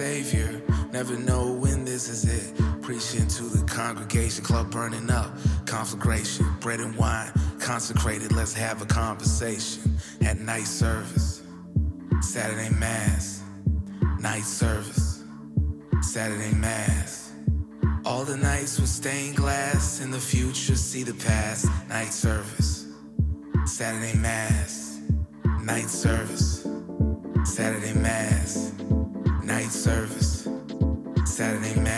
savior. Never know when this is it. Preaching to the congregation, club burning up, conflagration, bread and wine, consecrated. Let's have a conversation at night service, Saturday mass, night service, Saturday mass. All the nights with stained glass. In the future, see the past. Night service, Saturday mass, night service, Saturday mass service. Saturday night.